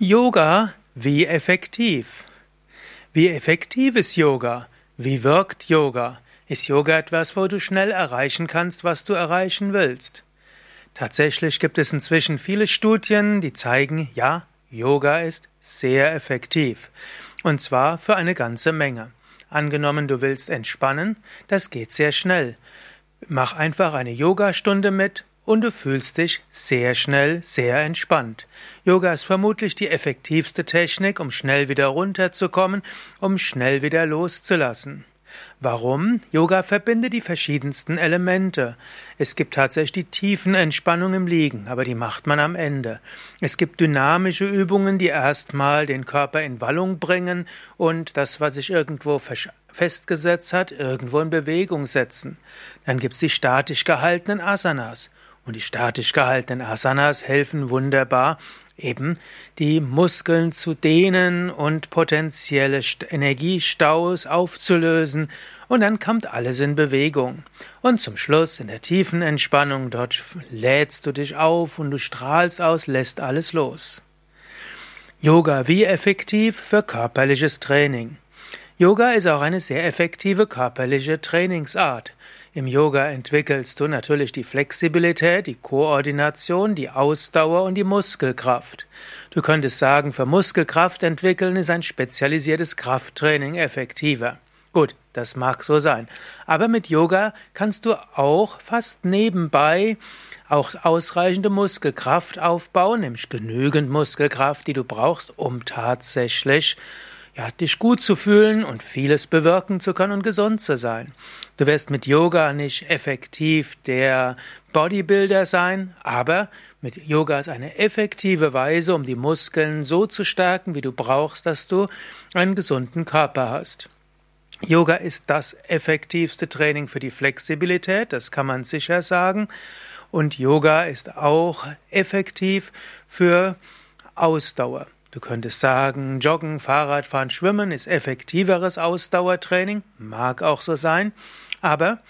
Yoga, wie effektiv? Wie effektiv ist Yoga? Wie wirkt Yoga? Ist Yoga etwas, wo du schnell erreichen kannst, was du erreichen willst? Tatsächlich gibt es inzwischen viele Studien, die zeigen, ja, Yoga ist sehr effektiv. Und zwar für eine ganze Menge. Angenommen, du willst entspannen, das geht sehr schnell. Mach einfach eine Yogastunde mit, und du fühlst dich sehr schnell, sehr entspannt. Yoga ist vermutlich die effektivste Technik, um schnell wieder runterzukommen, um schnell wieder loszulassen. Warum? Yoga verbindet die verschiedensten Elemente. Es gibt tatsächlich die tiefen Entspannung im Liegen, aber die macht man am Ende. Es gibt dynamische Übungen, die erstmal den Körper in Wallung bringen und das, was sich irgendwo festgesetzt hat, irgendwo in Bewegung setzen. Dann gibt es die statisch gehaltenen Asanas. Und die statisch gehaltenen Asanas helfen wunderbar, eben die Muskeln zu dehnen und potenzielle Energiestaus aufzulösen. Und dann kommt alles in Bewegung. Und zum Schluss in der tiefen Entspannung, dort lädst du dich auf und du strahlst aus, lässt alles los. Yoga wie effektiv für körperliches Training. Yoga ist auch eine sehr effektive körperliche Trainingsart. Im Yoga entwickelst du natürlich die Flexibilität, die Koordination, die Ausdauer und die Muskelkraft. Du könntest sagen, für Muskelkraft entwickeln ist ein spezialisiertes Krafttraining effektiver. Gut, das mag so sein. Aber mit Yoga kannst du auch fast nebenbei auch ausreichende Muskelkraft aufbauen, nämlich genügend Muskelkraft, die du brauchst, um tatsächlich ja, dich gut zu fühlen und vieles bewirken zu können und gesund zu sein. Du wirst mit Yoga nicht effektiv der Bodybuilder sein, aber mit Yoga ist eine effektive Weise, um die Muskeln so zu stärken, wie du brauchst, dass du einen gesunden Körper hast. Yoga ist das effektivste Training für die Flexibilität, das kann man sicher sagen. Und Yoga ist auch effektiv für Ausdauer. Du könntest sagen, Joggen, Fahrradfahren, Schwimmen ist effektiveres Ausdauertraining, mag auch so sein, aber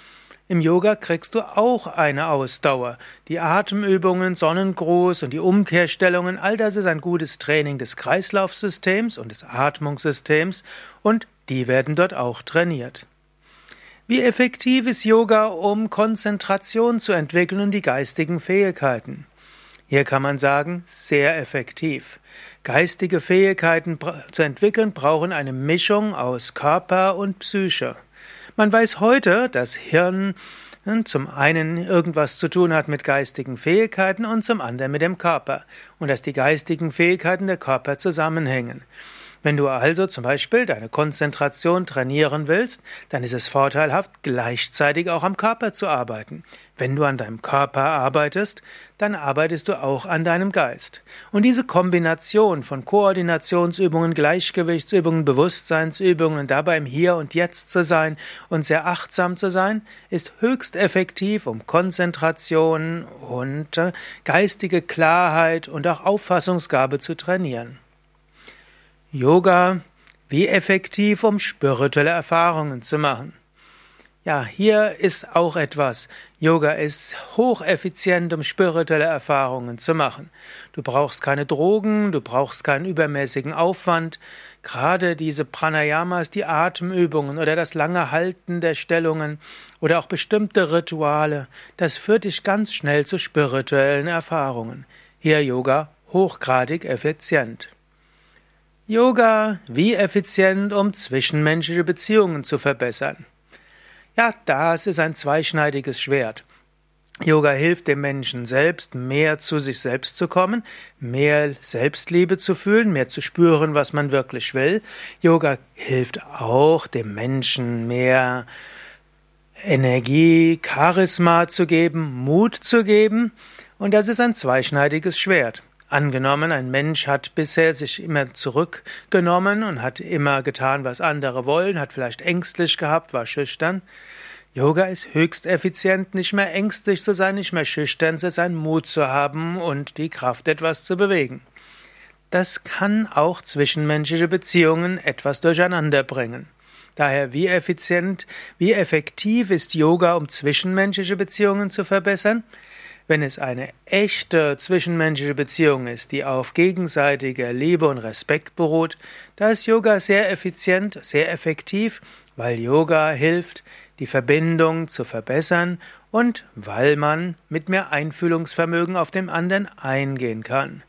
im Yoga kriegst du auch eine Ausdauer. Die Atemübungen, Sonnengruß und die Umkehrstellungen, all das ist ein gutes Training des Kreislaufsystems und des Atmungssystems und die werden dort auch trainiert. Wie effektiv ist Yoga, um Konzentration zu entwickeln und die geistigen Fähigkeiten? Hier kann man sagen, sehr effektiv. Geistige Fähigkeiten zu entwickeln brauchen eine Mischung aus Körper und Psyche. Man weiß heute, dass Hirn hm, zum einen irgendwas zu tun hat mit geistigen Fähigkeiten und zum anderen mit dem Körper und dass die geistigen Fähigkeiten der Körper zusammenhängen. Wenn du also zum Beispiel deine Konzentration trainieren willst, dann ist es vorteilhaft, gleichzeitig auch am Körper zu arbeiten. Wenn du an deinem Körper arbeitest, dann arbeitest du auch an deinem Geist. Und diese Kombination von Koordinationsübungen, Gleichgewichtsübungen, Bewusstseinsübungen und dabei im Hier und Jetzt zu sein und sehr achtsam zu sein, ist höchst effektiv, um Konzentration und äh, geistige Klarheit und auch Auffassungsgabe zu trainieren. Yoga, wie effektiv, um spirituelle Erfahrungen zu machen. Ja, hier ist auch etwas. Yoga ist hocheffizient, um spirituelle Erfahrungen zu machen. Du brauchst keine Drogen, du brauchst keinen übermäßigen Aufwand. Gerade diese Pranayamas, die Atemübungen oder das lange Halten der Stellungen oder auch bestimmte Rituale, das führt dich ganz schnell zu spirituellen Erfahrungen. Hier Yoga hochgradig effizient. Yoga, wie effizient, um zwischenmenschliche Beziehungen zu verbessern. Ja, das ist ein zweischneidiges Schwert. Yoga hilft dem Menschen selbst, mehr zu sich selbst zu kommen, mehr Selbstliebe zu fühlen, mehr zu spüren, was man wirklich will. Yoga hilft auch dem Menschen mehr Energie, Charisma zu geben, Mut zu geben. Und das ist ein zweischneidiges Schwert. Angenommen, ein Mensch hat bisher sich immer zurückgenommen und hat immer getan, was andere wollen, hat vielleicht ängstlich gehabt, war schüchtern. Yoga ist höchst effizient, nicht mehr ängstlich zu sein, nicht mehr schüchtern zu sein, Mut zu haben und die Kraft, etwas zu bewegen. Das kann auch zwischenmenschliche Beziehungen etwas durcheinander bringen. Daher, wie effizient, wie effektiv ist Yoga, um zwischenmenschliche Beziehungen zu verbessern? Wenn es eine echte zwischenmenschliche Beziehung ist, die auf gegenseitiger Liebe und Respekt beruht, da ist Yoga sehr effizient, sehr effektiv, weil Yoga hilft, die Verbindung zu verbessern und weil man mit mehr Einfühlungsvermögen auf den anderen eingehen kann.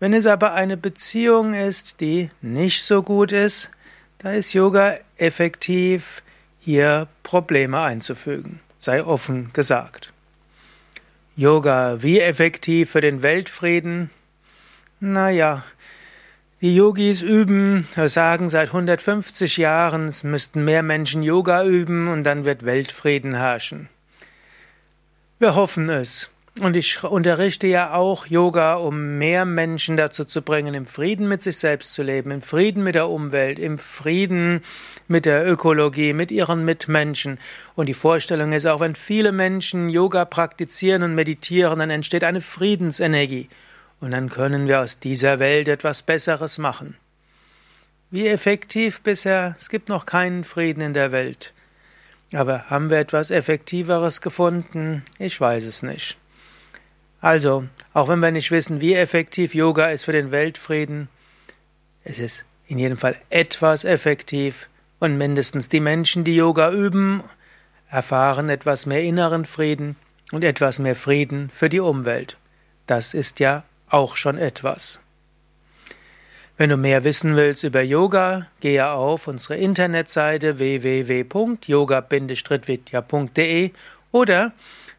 Wenn es aber eine Beziehung ist, die nicht so gut ist, da ist Yoga effektiv, hier Probleme einzufügen, sei offen gesagt. Yoga, wie effektiv für den Weltfrieden? Naja, die Yogis üben, sagen seit 150 Jahren, es müssten mehr Menschen Yoga üben und dann wird Weltfrieden herrschen. Wir hoffen es. Und ich unterrichte ja auch Yoga, um mehr Menschen dazu zu bringen, im Frieden mit sich selbst zu leben, im Frieden mit der Umwelt, im Frieden mit der Ökologie, mit ihren Mitmenschen. Und die Vorstellung ist auch, wenn viele Menschen Yoga praktizieren und meditieren, dann entsteht eine Friedensenergie. Und dann können wir aus dieser Welt etwas Besseres machen. Wie effektiv bisher? Es gibt noch keinen Frieden in der Welt. Aber haben wir etwas Effektiveres gefunden? Ich weiß es nicht. Also, auch wenn wir nicht wissen, wie effektiv Yoga ist für den Weltfrieden, es ist in jedem Fall etwas effektiv und mindestens die Menschen, die Yoga üben, erfahren etwas mehr inneren Frieden und etwas mehr Frieden für die Umwelt. Das ist ja auch schon etwas. Wenn du mehr wissen willst über Yoga, gehe auf unsere Internetseite www.yoga-vidya.de oder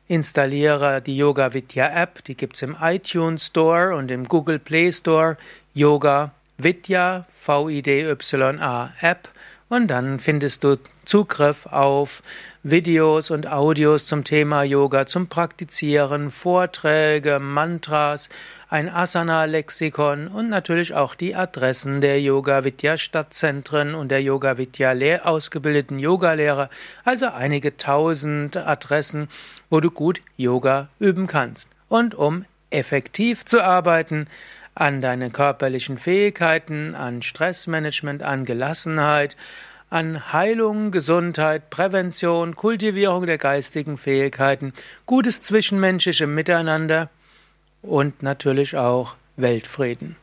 Installiere die Yoga Vidya App, die gibt's im iTunes Store und im Google Play Store. Yoga Vidya, V-I-D-Y-A App und dann findest du Zugriff auf Videos und Audios zum Thema Yoga, zum Praktizieren, Vorträge, Mantras, ein Asana-Lexikon und natürlich auch die Adressen der Yoga Vidya Stadtzentren und der Yoga Vidya ausgebildeten Yogalehrer, also einige tausend Adressen, wo du gut Yoga üben kannst. Und um effektiv zu arbeiten, an deinen körperlichen Fähigkeiten, an Stressmanagement, an Gelassenheit, an Heilung, Gesundheit, Prävention, Kultivierung der geistigen Fähigkeiten, gutes zwischenmenschliche Miteinander und natürlich auch Weltfrieden.